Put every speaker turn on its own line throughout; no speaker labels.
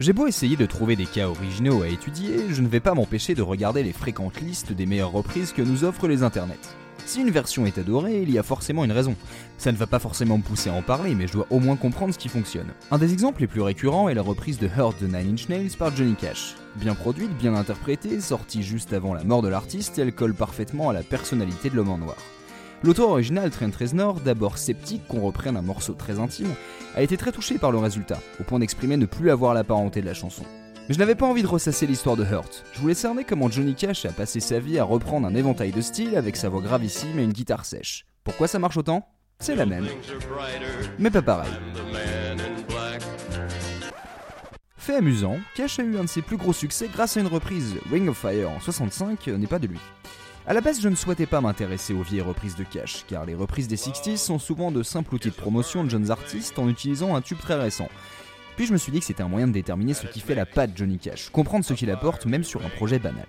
J'ai beau essayer de trouver des cas originaux à étudier, je ne vais pas m'empêcher de regarder les fréquentes listes des meilleures reprises que nous offrent les internets. Si une version est adorée, il y a forcément une raison. Ça ne va pas forcément me pousser à en parler, mais je dois au moins comprendre ce qui fonctionne. Un des exemples les plus récurrents est la reprise de Hurt the Nine Inch Nails par Johnny Cash. Bien produite, bien interprétée, sortie juste avant la mort de l'artiste, elle colle parfaitement à la personnalité de l'homme en noir. L'auteur original Trent Reznor, d'abord sceptique qu'on reprenne un morceau très intime, a été très touché par le résultat, au point d'exprimer ne plus avoir la parenté de la chanson. Mais je n'avais pas envie de ressasser l'histoire de Hurt. Je voulais cerner comment Johnny Cash a passé sa vie à reprendre un éventail de styles avec sa voix gravissime et une guitare sèche. Pourquoi ça marche autant? C'est la même. Mais pas pareil. Fait amusant, Cash a eu un de ses plus gros succès grâce à une reprise. Ring of Fire en 65 n'est pas de lui. A la base, je ne souhaitais pas m'intéresser aux vieilles reprises de Cash, car les reprises des 60s sont souvent de simples outils de promotion de jeunes artistes en utilisant un tube très récent. Puis je me suis dit que c'était un moyen de déterminer ce qui fait la patte Johnny Cash, comprendre ce qu'il apporte même sur un projet banal.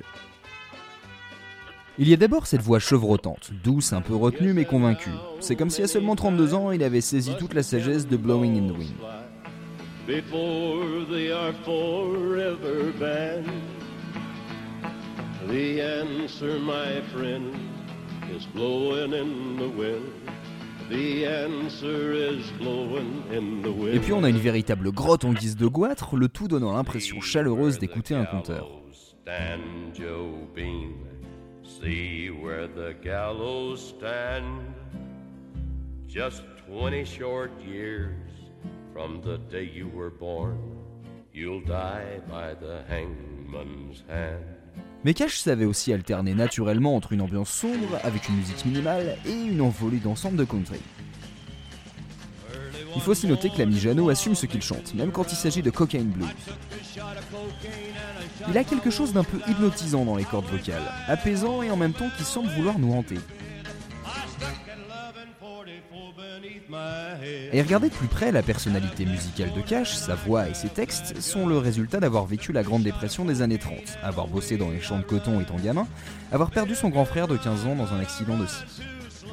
Il y a d'abord cette voix chevrotante, douce, un peu retenue mais convaincue. C'est comme si à seulement 32 ans, il avait saisi toute la sagesse de Blowing in the Wind. The answer, my friend, is blowing in the wind. The answer is blowing in the wind. Et puis on a une véritable grotte en guise de goitre, le tout donnant l'impression chaleureuse d'écouter un conteur. See where the gallows stand. Just 20 short years from the day you were born. You'll die by the hangman's hand. Mais Cash savait aussi alterner naturellement entre une ambiance sombre avec une musique minimale et une envolée d'ensemble de country. Il faut aussi noter que l'ami Jano assume ce qu'il chante, même quand il s'agit de Cocaine Blues. Il a quelque chose d'un peu hypnotisant dans les cordes vocales, apaisant et en même temps qui semble vouloir nous hanter. Et regardez de plus près, la personnalité musicale de Cash, sa voix et ses textes sont le résultat d'avoir vécu la Grande Dépression des années 30, avoir bossé dans les champs de coton étant gamin, avoir perdu son grand frère de 15 ans dans un accident de ski.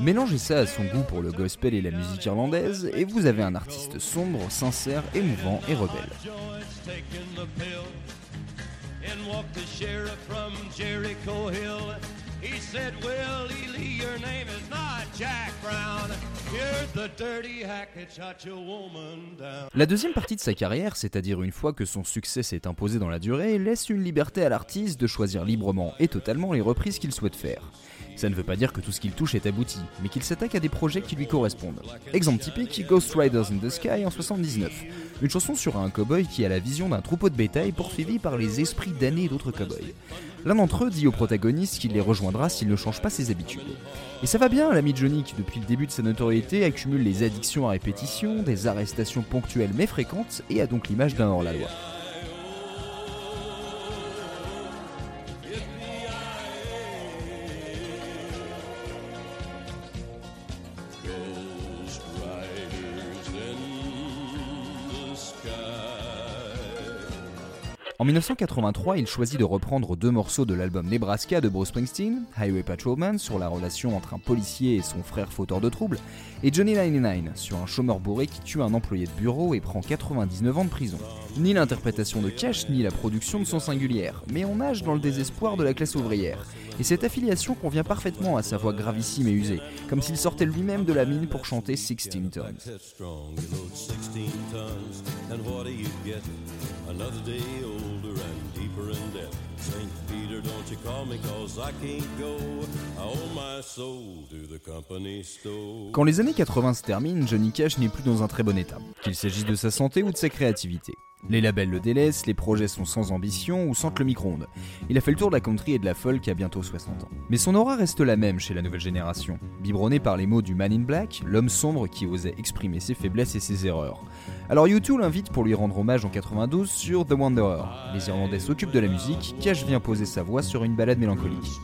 Mélangez ça à son goût pour le gospel et la musique irlandaise, et vous avez un artiste sombre, sincère, émouvant et rebelle. La deuxième partie de sa carrière, c'est-à-dire une fois que son succès s'est imposé dans la durée, laisse une liberté à l'artiste de choisir librement et totalement les reprises qu'il souhaite faire. Ça ne veut pas dire que tout ce qu'il touche est abouti, mais qu'il s'attaque à des projets qui lui correspondent. Exemple typique, Ghost Riders in the Sky en 79, une chanson sur un cowboy qui a la vision d'un troupeau de bétail poursuivi par les esprits damnés d'autres cowboys. L'un d'entre eux dit au protagoniste qu'il les rejoindra s'il ne change pas ses habitudes. Et ça va bien, l'ami Johnny qui depuis le début de sa notoriété accumule les addictions à répétition, des arrestations ponctuelles mais fréquentes et a donc l'image d'un hors-la-loi. En 1983, il choisit de reprendre deux morceaux de l'album Nebraska de Bruce Springsteen, Highway Patrolman sur la relation entre un policier et son frère fauteur de troubles, et Johnny 99 sur un chômeur bourré qui tue un employé de bureau et prend 99 ans de prison. Ni l'interprétation de Cash ni la production ne sont singulières, mais on nage dans le désespoir de la classe ouvrière. Et cette affiliation convient parfaitement à sa voix gravissime et usée, comme s'il sortait lui-même de la mine pour chanter 16 Tons. older and Quand les années 80 se terminent, Johnny Cash n'est plus dans un très bon état, qu'il s'agisse de sa santé ou de sa créativité. Les labels le délaissent, les projets sont sans ambition ou sentent le micro-ondes. Il a fait le tour de la country et de la folk à bientôt 60 ans. Mais son aura reste la même chez la nouvelle génération, biberonné par les mots du Man in Black, l'homme sombre qui osait exprimer ses faiblesses et ses erreurs. Alors U2 l'invite pour lui rendre hommage en 92 sur The Wanderer. Les Irlandais s'occupent de la musique, Cash vient poser sa voix sur une balade mélancolique.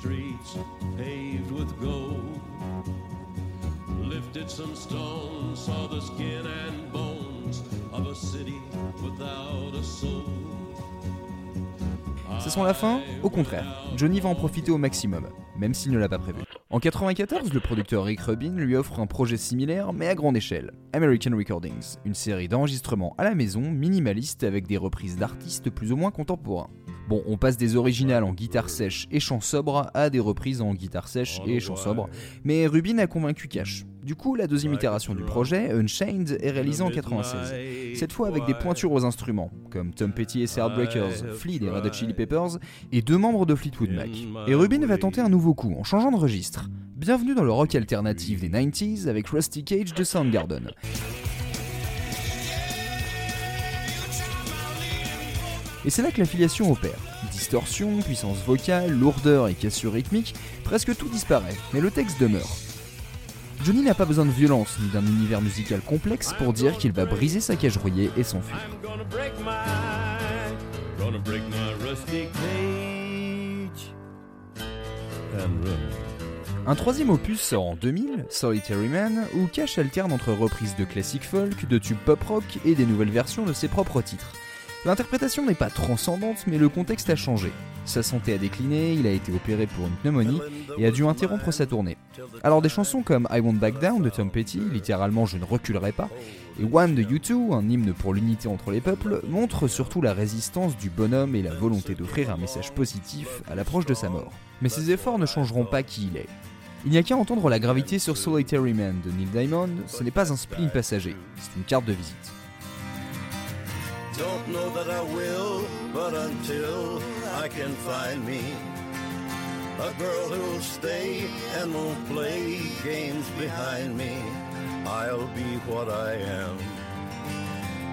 Ce sont la fin Au contraire, Johnny va en profiter au maximum, même s'il ne l'a pas prévu. En 94, le producteur Rick Rubin lui offre un projet similaire mais à grande échelle, American Recordings, une série d'enregistrements à la maison minimaliste avec des reprises d'artistes plus ou moins contemporains. Bon, on passe des originales en guitare sèche et chant sobre à des reprises en guitare sèche et chant sobre, mais Rubin a convaincu Cash. Du coup, la deuxième itération du projet, Unchained, est réalisée en 96. Cette fois avec des pointures aux instruments, comme Tom Petty et ses Heartbreakers, Flea des Red Hot Chili Peppers et deux membres de Fleetwood Mac. Et Rubin va tenter un nouveau coup en changeant de registre. Bienvenue dans le rock alternatif des 90s avec Rusty Cage de Soundgarden. Et c'est là que l'affiliation opère. Distorsion, puissance vocale, lourdeur et cassure rythmique, presque tout disparaît, mais le texte demeure. Johnny n'a pas besoin de violence ni d'un univers musical complexe pour dire qu'il va briser sa cage rouillée et s'enfuir. Un troisième opus sort en 2000, Solitary Man, où Cash alterne entre reprises de classiques folk, de tubes pop rock et des nouvelles versions de ses propres titres. L'interprétation n'est pas transcendante, mais le contexte a changé. Sa santé a décliné, il a été opéré pour une pneumonie et a dû interrompre sa tournée. Alors des chansons comme I Won't Back Down de Tom Petty, littéralement Je ne reculerai pas, et One de U2, un hymne pour l'unité entre les peuples, montrent surtout la résistance du bonhomme et la volonté d'offrir un message positif à l'approche de sa mort. Mais ces efforts ne changeront pas qui il est. Il n'y a qu'à entendre la gravité sur Solitary Man de Neil Diamond, ce n'est pas un spleen passager, c'est une carte de visite. Don't know that I will, but until I can find me a girl who'll stay and won't play games behind me, I'll be what I am,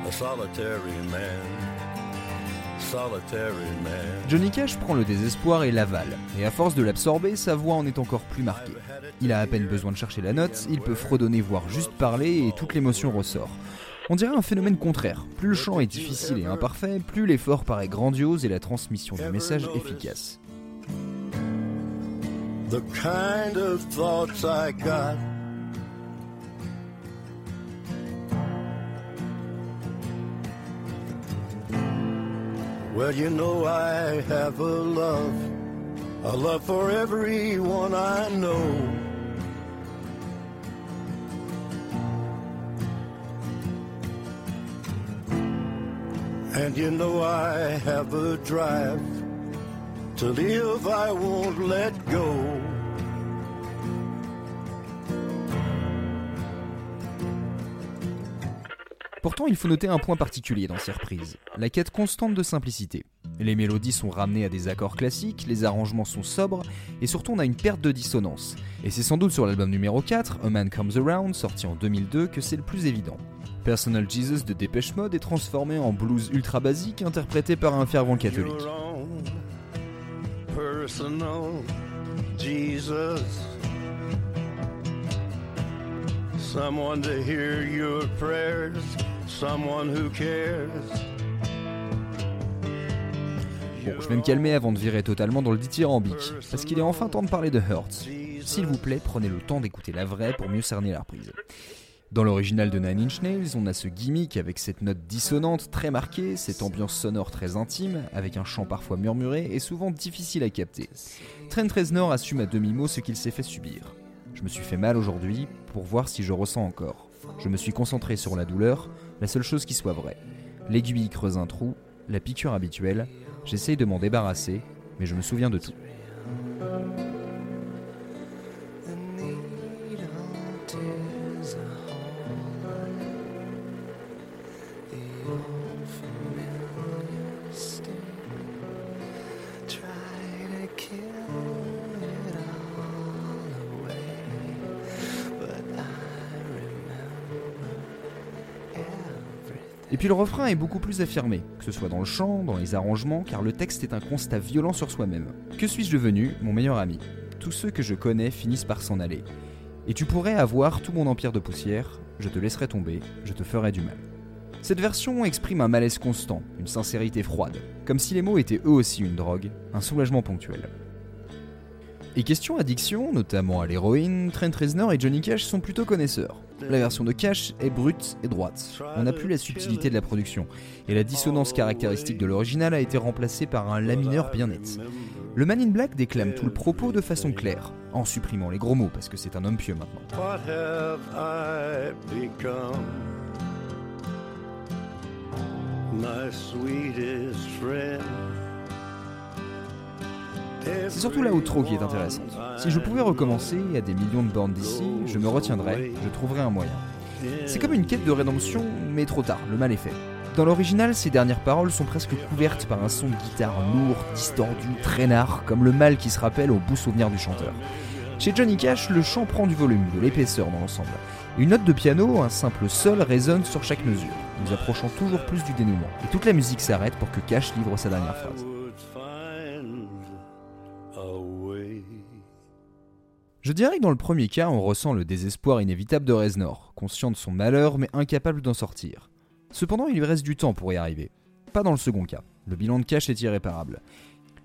a solitary man. Johnny Cash prend le désespoir et l'avale, et à force de l'absorber, sa voix en est encore plus marquée. Il a à peine besoin de chercher la note, il peut fredonner voire juste parler et toute l'émotion ressort. On dirait un phénomène contraire. Plus le chant est difficile et imparfait, plus l'effort paraît grandiose et la transmission du message efficace. The kind of thoughts I got. Well, you know I have a love, a love for everyone I know. And you know I have a drive to live, I won't let go. Pourtant, il faut noter un point particulier dans ces reprises, la quête constante de simplicité. Les mélodies sont ramenées à des accords classiques, les arrangements sont sobres, et surtout on a une perte de dissonance. Et c'est sans doute sur l'album numéro 4, A Man Comes Around, sorti en 2002, que c'est le plus évident. Personal Jesus de Dépêche Mode est transformé en blues ultra basique interprété par un fervent catholique. Bon, je vais me calmer avant de virer totalement dans le dithyrambique, parce qu'il est enfin temps de parler de Hurts. S'il vous plaît, prenez le temps d'écouter la vraie pour mieux cerner la reprise. Dans l'original de Nine Inch Nails, on a ce gimmick avec cette note dissonante très marquée, cette ambiance sonore très intime, avec un chant parfois murmuré et souvent difficile à capter. Trent Reznor assume à demi-mot ce qu'il s'est fait subir. Je me suis fait mal aujourd'hui pour voir si je ressens encore. Je me suis concentré sur la douleur, la seule chose qui soit vraie. L'aiguille creuse un trou, la piqûre habituelle, j'essaye de m'en débarrasser, mais je me souviens de tout. Et puis le refrain est beaucoup plus affirmé, que ce soit dans le chant, dans les arrangements, car le texte est un constat violent sur soi-même. Que suis-je devenu, mon meilleur ami? Tous ceux que je connais finissent par s'en aller. Et tu pourrais avoir tout mon empire de poussière, je te laisserai tomber, je te ferai du mal. Cette version exprime un malaise constant, une sincérité froide, comme si les mots étaient eux aussi une drogue, un soulagement ponctuel. Et question addiction, notamment à l'héroïne, Trent Reznor et Johnny Cash sont plutôt connaisseurs. La version de Cash est brute et droite. On n'a plus la subtilité de la production, et la dissonance caractéristique de l'original a été remplacée par un la mineur bien net. Le Man in Black déclame tout le propos de façon claire, en supprimant les gros mots parce que c'est un homme pieux maintenant. C'est surtout la outro qui est intéressante. Si je pouvais recommencer à des millions de bornes d'ici, je me retiendrais, je trouverais un moyen. C'est comme une quête de rédemption, mais trop tard, le mal est fait. Dans l'original, ces dernières paroles sont presque couvertes par un son de guitare lourd, distordu, traînard, comme le mal qui se rappelle au bout souvenir du chanteur. Chez Johnny Cash, le chant prend du volume, de l'épaisseur dans l'ensemble. Une note de piano, un simple sol, résonne sur chaque mesure, nous approchant toujours plus du dénouement. Et toute la musique s'arrête pour que Cash livre sa dernière phrase. Je dirais que dans le premier cas, on ressent le désespoir inévitable de Reznor, conscient de son malheur mais incapable d'en sortir. Cependant, il lui reste du temps pour y arriver. Pas dans le second cas. Le bilan de Cash est irréparable.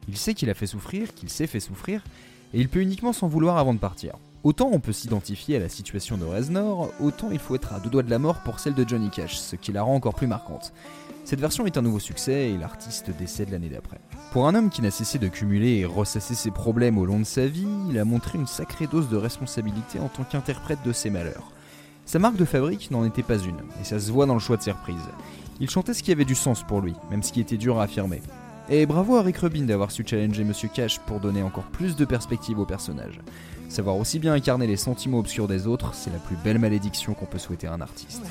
Il sait qu'il a fait souffrir, qu'il s'est fait souffrir, et il peut uniquement s'en vouloir avant de partir. Autant on peut s'identifier à la situation de Reznor, autant il faut être à deux doigts de la mort pour celle de Johnny Cash, ce qui la rend encore plus marquante. Cette version est un nouveau succès et l'artiste décède l'année d'après. Pour un homme qui n'a cessé de cumuler et ressasser ses problèmes au long de sa vie, il a montré une sacrée dose de responsabilité en tant qu'interprète de ses malheurs. Sa marque de fabrique n'en était pas une, et ça se voit dans le choix de ses reprises. Il chantait ce qui avait du sens pour lui, même ce qui était dur à affirmer. Et bravo à Rick Rubin d'avoir su challenger Monsieur Cash pour donner encore plus de perspective au personnage. Savoir aussi bien incarner les sentiments obscurs des autres, c'est la plus belle malédiction qu'on peut souhaiter à un artiste.